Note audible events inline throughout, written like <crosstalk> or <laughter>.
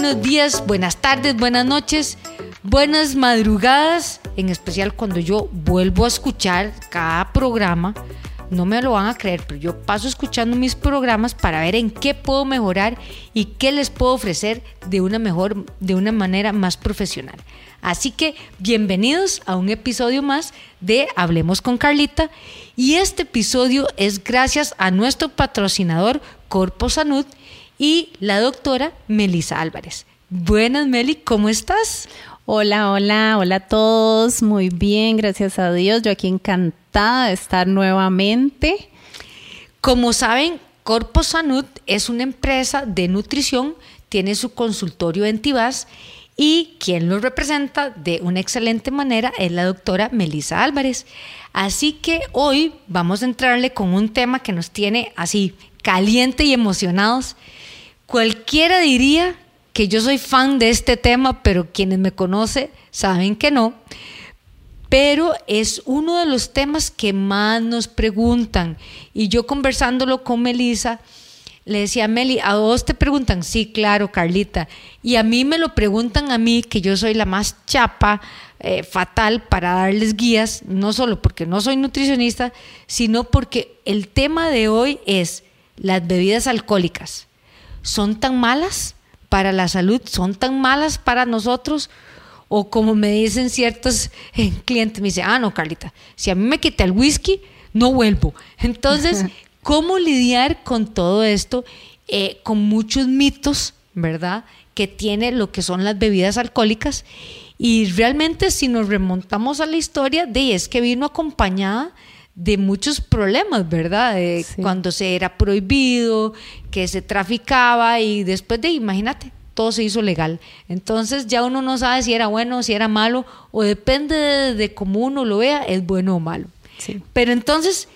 buenos días, buenas tardes, buenas noches, buenas madrugadas, en especial cuando yo vuelvo a escuchar cada programa. No me lo van a creer, pero yo paso escuchando mis programas para ver en qué puedo mejorar y qué les puedo ofrecer de una mejor, de una manera más profesional. Así que bienvenidos a un episodio más de Hablemos con Carlita y este episodio es gracias a nuestro patrocinador Corpo Sanud y la doctora Melisa Álvarez. Buenas Meli, ¿cómo estás? Hola, hola, hola a todos. Muy bien, gracias a Dios. Yo aquí encantada de estar nuevamente. Como saben, Corpo Sanud es una empresa de nutrición, tiene su consultorio en Tibás y quien lo representa de una excelente manera es la doctora Melisa Álvarez. Así que hoy vamos a entrarle con un tema que nos tiene así caliente y emocionados. Cualquiera diría que yo soy fan de este tema, pero quienes me conocen saben que no. Pero es uno de los temas que más nos preguntan. Y yo conversándolo con Melissa, le decía, Meli, ¿a vos te preguntan? Sí, claro, Carlita. Y a mí me lo preguntan a mí, que yo soy la más chapa, eh, fatal para darles guías, no solo porque no soy nutricionista, sino porque el tema de hoy es las bebidas alcohólicas. ¿Son tan malas? para la salud son tan malas para nosotros? O como me dicen ciertos eh, clientes, me dicen, ah, no, Carlita, si a mí me quita el whisky, no vuelvo. Entonces, <laughs> ¿cómo lidiar con todo esto? Eh, con muchos mitos, ¿verdad? Que tiene lo que son las bebidas alcohólicas. Y realmente si nos remontamos a la historia, de es que vino acompañada de muchos problemas, ¿verdad? De Cuando se era prohibido, que se traficaba y después de, imagínate, todo se hizo legal. Entonces ya uno no sabe si era bueno, si era malo, o depende de, cómo uno lo vea, es bueno o malo. Pero entonces,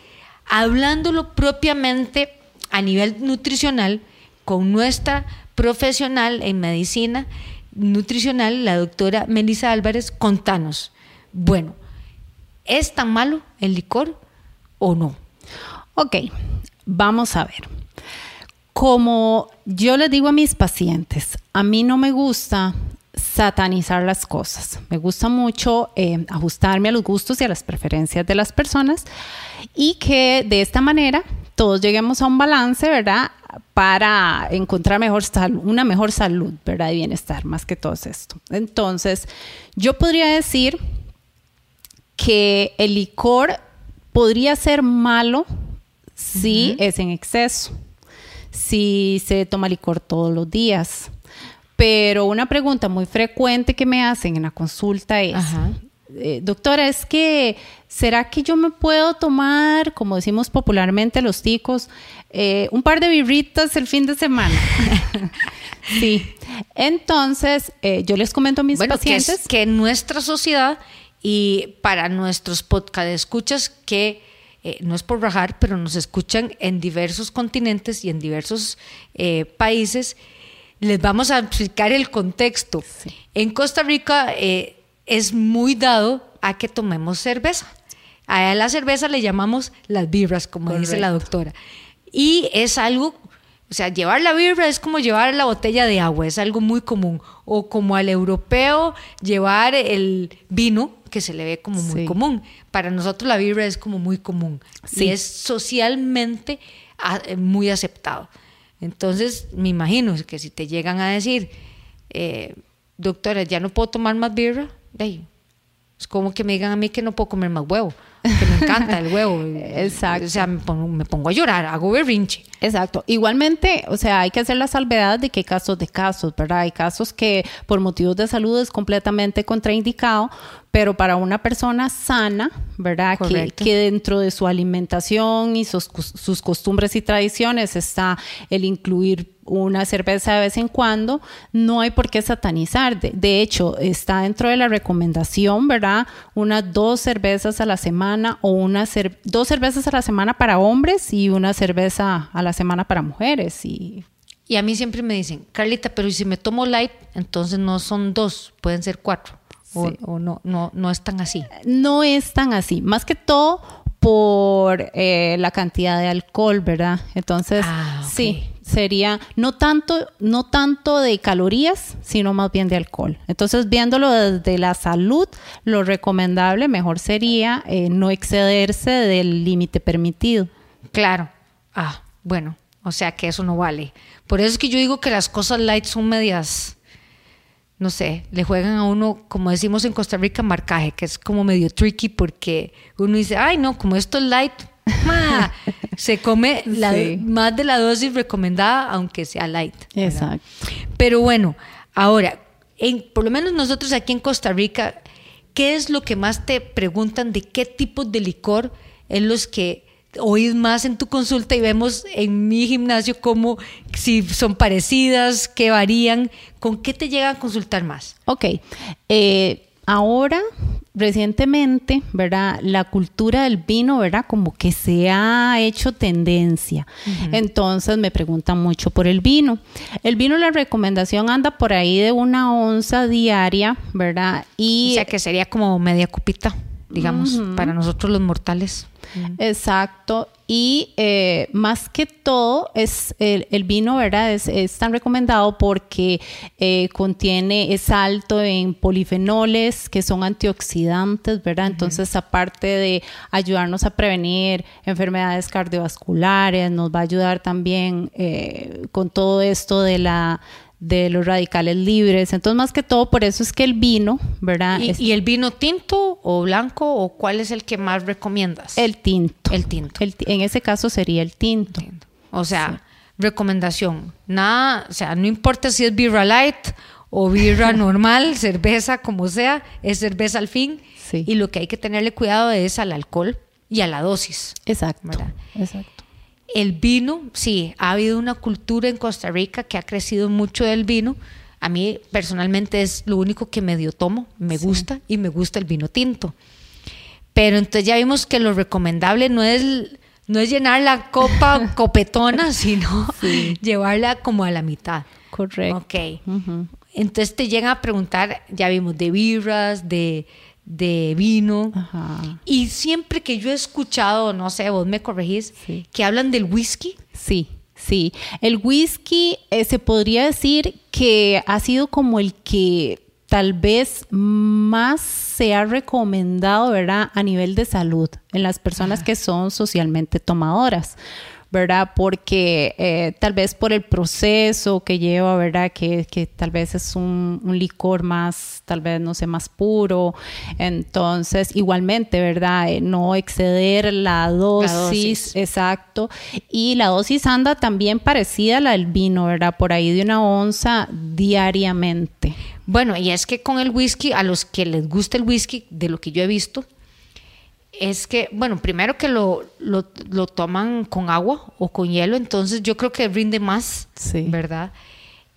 hablándolo propiamente a nivel nutricional, con nuestra profesional en medicina nutricional, la doctora Melissa Álvarez, contanos, bueno, ¿es tan malo el licor? O no? Ok, vamos a ver. Como yo les digo a mis pacientes, a mí no me gusta satanizar las cosas. Me gusta mucho eh, ajustarme a los gustos y a las preferencias de las personas y que de esta manera todos lleguemos a un balance, ¿verdad? Para encontrar mejor una mejor salud, ¿verdad? Y bienestar, más que todo esto. Entonces, yo podría decir que el licor podría ser malo si es en exceso, si se toma licor todos los días. Pero una pregunta muy frecuente que me hacen en la consulta es, eh, doctora, es que, ¿será que yo me puedo tomar, como decimos popularmente los ticos, eh, un par de birritas el fin de semana? <laughs> sí. Entonces, eh, yo les comento a mis pacientes... Que, que nuestra sociedad y para nuestros podcast escuchas que eh, no es por rajar, pero nos escuchan en diversos continentes y en diversos eh, países, les vamos a explicar el contexto. En Costa Rica eh, es muy dado a que tomemos cerveza. A la cerveza le llamamos las birras, como dice la doctora. Y es algo o sea, llevar la birra es como llevar la botella de agua, es algo muy común. O como al europeo llevar el vino, que se le ve como muy común. Para nosotros la birra es como muy común. Y es socialmente ah, eh, muy aceptado. Entonces, me imagino que si te llegan a decir, eh, doctora, ya no puedo tomar más birra, es como que me digan a mí que no puedo comer más huevo que encanta el huevo. <laughs> Exacto. O sea, me pongo, a llorar, hago berrinche. Exacto. Igualmente, o sea, hay que hacer la salvedad de que hay casos de casos, ¿verdad? Hay casos que por motivos de salud es completamente contraindicado, pero para una persona sana, ¿verdad? Que, que, dentro de su alimentación y sus, sus, costumbres y tradiciones está el incluir una cerveza de vez en cuando, no hay por qué satanizar. De, hecho, está dentro de la recomendación, ¿verdad? Unas dos cervezas a la semana o una dos cervezas a la semana para hombres y una cerveza a la semana para mujeres. Y, y a mí siempre me dicen, Carlita, pero si me tomo light, entonces no son dos, pueden ser cuatro. O, no, no, no es tan así. No es tan así. Más que todo por eh, la cantidad de alcohol, ¿verdad? Entonces, ah, sí, sería no tanto, no tanto de calorías, sino más bien de alcohol. Entonces, viéndolo desde la salud, lo recomendable mejor sería eh, no excederse del límite permitido. Claro. Ah, bueno, o sea que eso no vale. Por eso es que yo digo que las cosas light son medias, no sé, le juegan a uno, como decimos en Costa Rica, marcaje, que es como medio tricky porque uno dice, ay no, como esto es light, se come más de la dosis recomendada, aunque sea light. Exacto. Pero bueno, ahora, en, por lo menos nosotros aquí en Costa Rica, ¿qué es lo que más te preguntan de qué tipo de licor es los que oís más en tu consulta y vemos en mi gimnasio cómo si son parecidas, qué varían, con qué te llegan a consultar más. Ok, eh, ahora recientemente, ¿verdad? La cultura del vino, ¿verdad? Como que se ha hecho tendencia. Entonces me preguntan mucho por el vino. El vino, la recomendación anda por ahí de una onza diaria, ¿verdad? Y, o sea que sería como media cupita, digamos, para nosotros los mortales. Exacto. Y eh, más que todo, es el, vino, ¿verdad? Es, tan recomendado porque eh, contiene, es alto en polifenoles que son antioxidantes, ¿verdad? Entonces, aparte de ayudarnos a prevenir enfermedades cardiovasculares, nos va a ayudar también eh, con todo esto de la de los radicales libres. Entonces, más que todo, por eso es que el vino, ¿verdad? ¿Y, el vino tinto o blanco o cuál es el que más recomiendas? El tinto. El tinto. en ese caso sería el tinto. O sea, recomendación. Nada, o sea, no importa si es birra light o birra <laughs> normal, cerveza, como sea, es cerveza al fin. Y lo que hay que tenerle cuidado es al alcohol y a la dosis. Exacto. Exacto. El vino, sí, ha habido una cultura en Costa Rica que ha crecido mucho del vino. A mí personalmente es lo único que medio tomo, me gusta y me gusta el vino tinto. Pero entonces ya vimos que lo recomendable no es, no es llenar la copa <laughs> copetona, sino llevarla como a la mitad. Correcto. Ok. Entonces te llegan a preguntar, ya vimos, de birras, de de vino. Y siempre que yo he escuchado, no sé, vos me corregís, que hablan del whisky. Sí, sí. El whisky eh, se podría decir que ha sido como el que tal vez más se ha recomendado, ¿verdad? A nivel de salud en las personas que son socialmente tomadoras. ¿Verdad? Porque eh, tal vez por el proceso que lleva, ¿verdad? Que, tal vez es un, licor más, tal vez, no sé, más puro. Entonces, igualmente, ¿verdad? Eh, no exceder la dosis, exacto. Y la dosis anda también parecida a la del vino, ¿verdad? Por ahí de una onza diariamente. Bueno, y es que con el whisky, a los que les gusta el whisky, de lo que yo he visto, es que, bueno, primero que lo, lo, toman con agua o con hielo, entonces yo creo que rinde más, ¿verdad?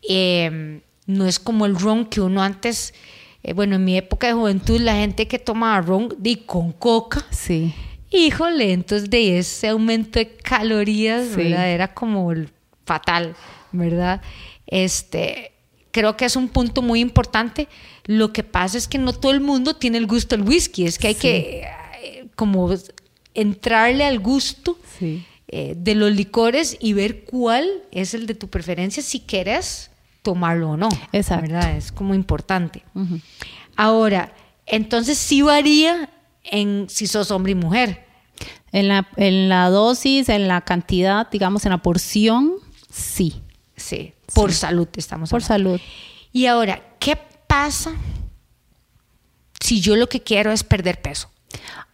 Em, no es como el ron que uno antes, eh, bueno, en mi época de juventud, la gente que tomaba ron y con coca. Sí. Híjole, entonces de ese aumento de calorías, ¿verdad? Era como fatal, ¿verdad? Este, creo que es un punto muy importante. Lo que pasa es que no todo el mundo tiene el gusto del whisky, es que hay que como entrarle al gusto eh, de los licores y ver cuál es el de tu preferencia si quieres tomarlo o no. Exacto. ¿verdad? Es como importante. Ahora, entonces sí varía en si sos hombre y mujer. En la, en la dosis, en la cantidad, digamos, en la porción, sí. Sí, por salud estamos Por salud. Y ahora, ¿qué pasa si yo lo que quiero es perder peso?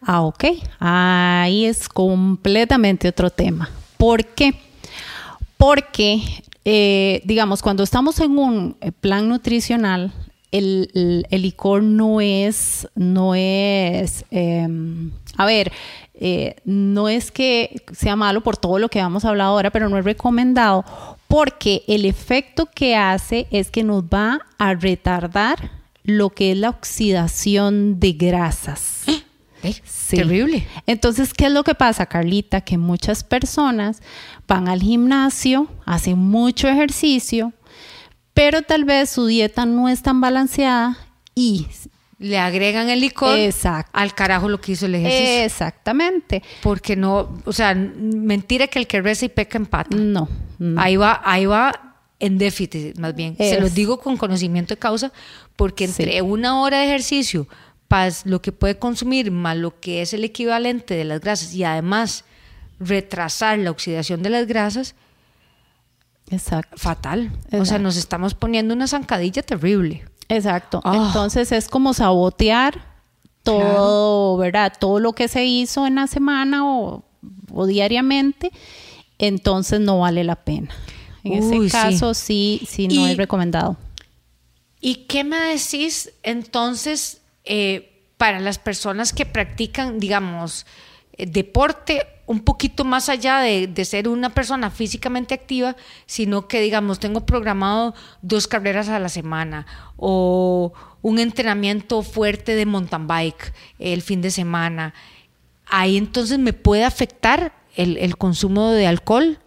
Ah, ok. Ahí es completamente otro tema. ¿Por qué? Porque, eh, digamos, cuando estamos en un eh, plan nutricional, el, licor no es, no es, em, a ver, eh, no es que sea malo por todo lo que hemos hablado ahora, pero no es recomendado porque el efecto que hace es que nos va a retardar lo que es la oxidación de grasas. <gasps> Terrible. Entonces, ¿qué es lo que pasa, Carlita? Que muchas personas van al gimnasio, hacen mucho ejercicio, pero tal vez su dieta no es tan balanceada y le agregan el licor al carajo lo que hizo el ejercicio. Exactamente. Porque no, o sea, mentira que el que reza y peca empata. No, no. Ahí va, ahí va en déficit, más bien. Se los digo con conocimiento de causa, porque Sí. entre una hora de ejercicio, más lo que puede consumir, más lo que es el equivalente de las grasas, y además retrasar la oxidación de las grasas, Exacto. fatal. O sea, Exacto. nos estamos poniendo una zancadilla terrible. Exacto. Ah. Entonces es como sabotear todo, ¿verdad? Todo lo que se hizo en la semana o, o diariamente, entonces no vale la pena. En Uy, ese caso sí, sí, no Y- es recomendado. ¿Y qué me decís entonces eh, para las personas que practican, digamos, eh, deporte un poquito más allá de, ser una persona físicamente activa, sino que, digamos, tengo programado dos carreras a la semana o un entrenamiento fuerte de mountain bike el fin de semana? Ahí entonces me puede afectar el consumo de alcohol.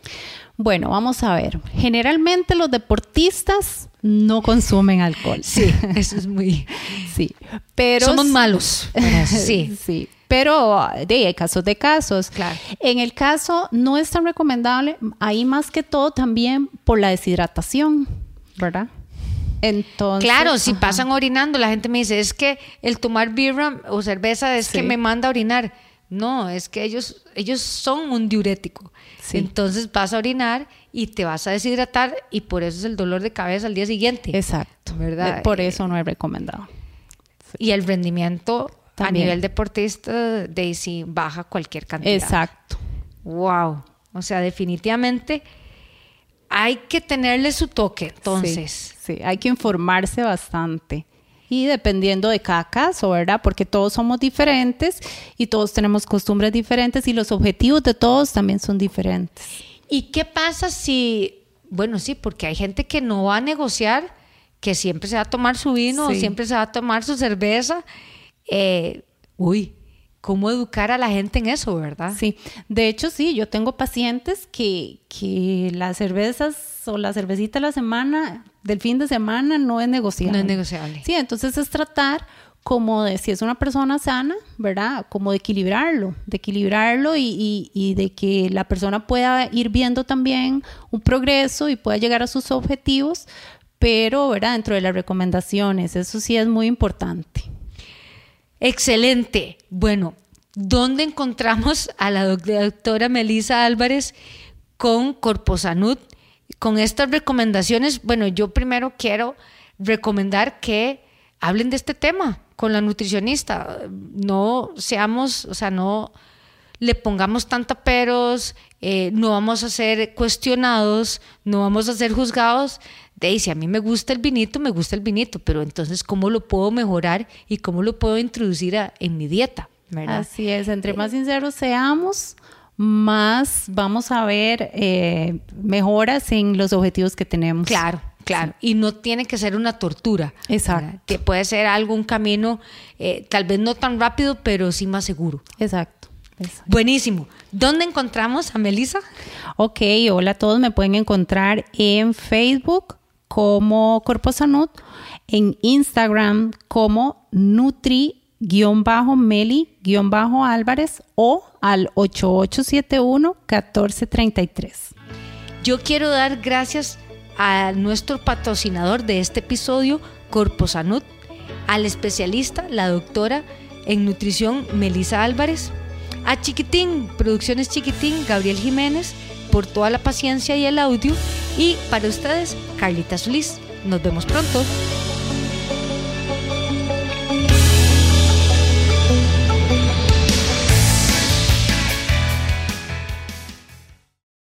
Bueno, vamos a ver. Generalmente los deportistas no consumen alcohol. Sí, eso es muy... <laughs> Sí, pero Somos malos. <laughs> Sí. sí. Pero de, hay casos de casos. Claro. En el caso no es tan recomendable, ahí más que todo también por la deshidratación, ¿verdad? Entonces, Claro, si ajá. pasan orinando, la gente me dice, es que el tomar birra o cerveza es que me manda a orinar. No, es que ellos, ellos son un diurético. Sí. Entonces vas a orinar y te vas a deshidratar y por eso es el dolor de cabeza al día siguiente. Exacto. ¿Verdad? Eh, Por eso no es recomendado. Y el rendimiento a nivel deportista de si baja cualquier cantidad. Exacto. Wow. O sea, definitivamente hay que tenerle su toque. Entonces, Sí, sí, hay que informarse bastante. Y dependiendo de cada caso, ¿verdad? Porque todos somos diferentes y todos tenemos costumbres diferentes y los objetivos de todos también son diferentes. ¿Y qué pasa si, bueno, sí, porque hay gente que no va a negociar, que siempre se va a tomar su vino, Sí. siempre se va a tomar su cerveza? Eh, uy, ¿cómo educar a la gente en eso, verdad? Sí, de hecho sí, yo tengo pacientes que, que las cervezas o la cervecita de la semana, del fin de semana, no es negociable. No es negociable. Sí, entonces es tratar como de, si es una persona sana, ¿verdad? Como de equilibrarlo, de equilibrarlo y, y- y de que la persona pueda ir viendo también un progreso y pueda llegar a sus objetivos, pero, ¿verdad? Dentro de las recomendaciones, eso sí es muy importante. Excelente. Bueno, ¿dónde encontramos a la doc- doctora Melisa Álvarez con Corposanud? Con estas recomendaciones, bueno, yo primero quiero recomendar que hablen de este tema con la nutricionista. No seamos, o sea, no le pongamos tanta peros, eh, no vamos a ser cuestionados, no vamos a ser juzgados. De ahí, si a mí me gusta el vinito, me gusta el vinito, pero entonces, ¿cómo lo puedo mejorar y cómo lo puedo introducir a- en mi dieta? ¿verdad? Así es, entre más sinceros seamos, más vamos a ver eh, mejoras en los objetivos que tenemos. Claro, claro. Y no tiene que ser una tortura. Exacto. ¿verdad? Que puede ser algo, un camino, eh, tal vez no tan rápido, pero sí más seguro. Exacto. Buenísimo. ¿Dónde encontramos a Melisa? Ok, hola a todos, me pueden encontrar en Facebook como Corpo Sanud, en Instagram como Nutri-Meli-Álvarez o al 8871-1433. Yo quiero dar gracias a nuestro patrocinador de este episodio, Corposanud, al especialista, la doctora en nutrición Melisa Álvarez, a Chiquitín, Producciones Chiquitín, Gabriel Jiménez, por toda la paciencia y el audio, y para ustedes, Carlita Solís. Nos vemos pronto.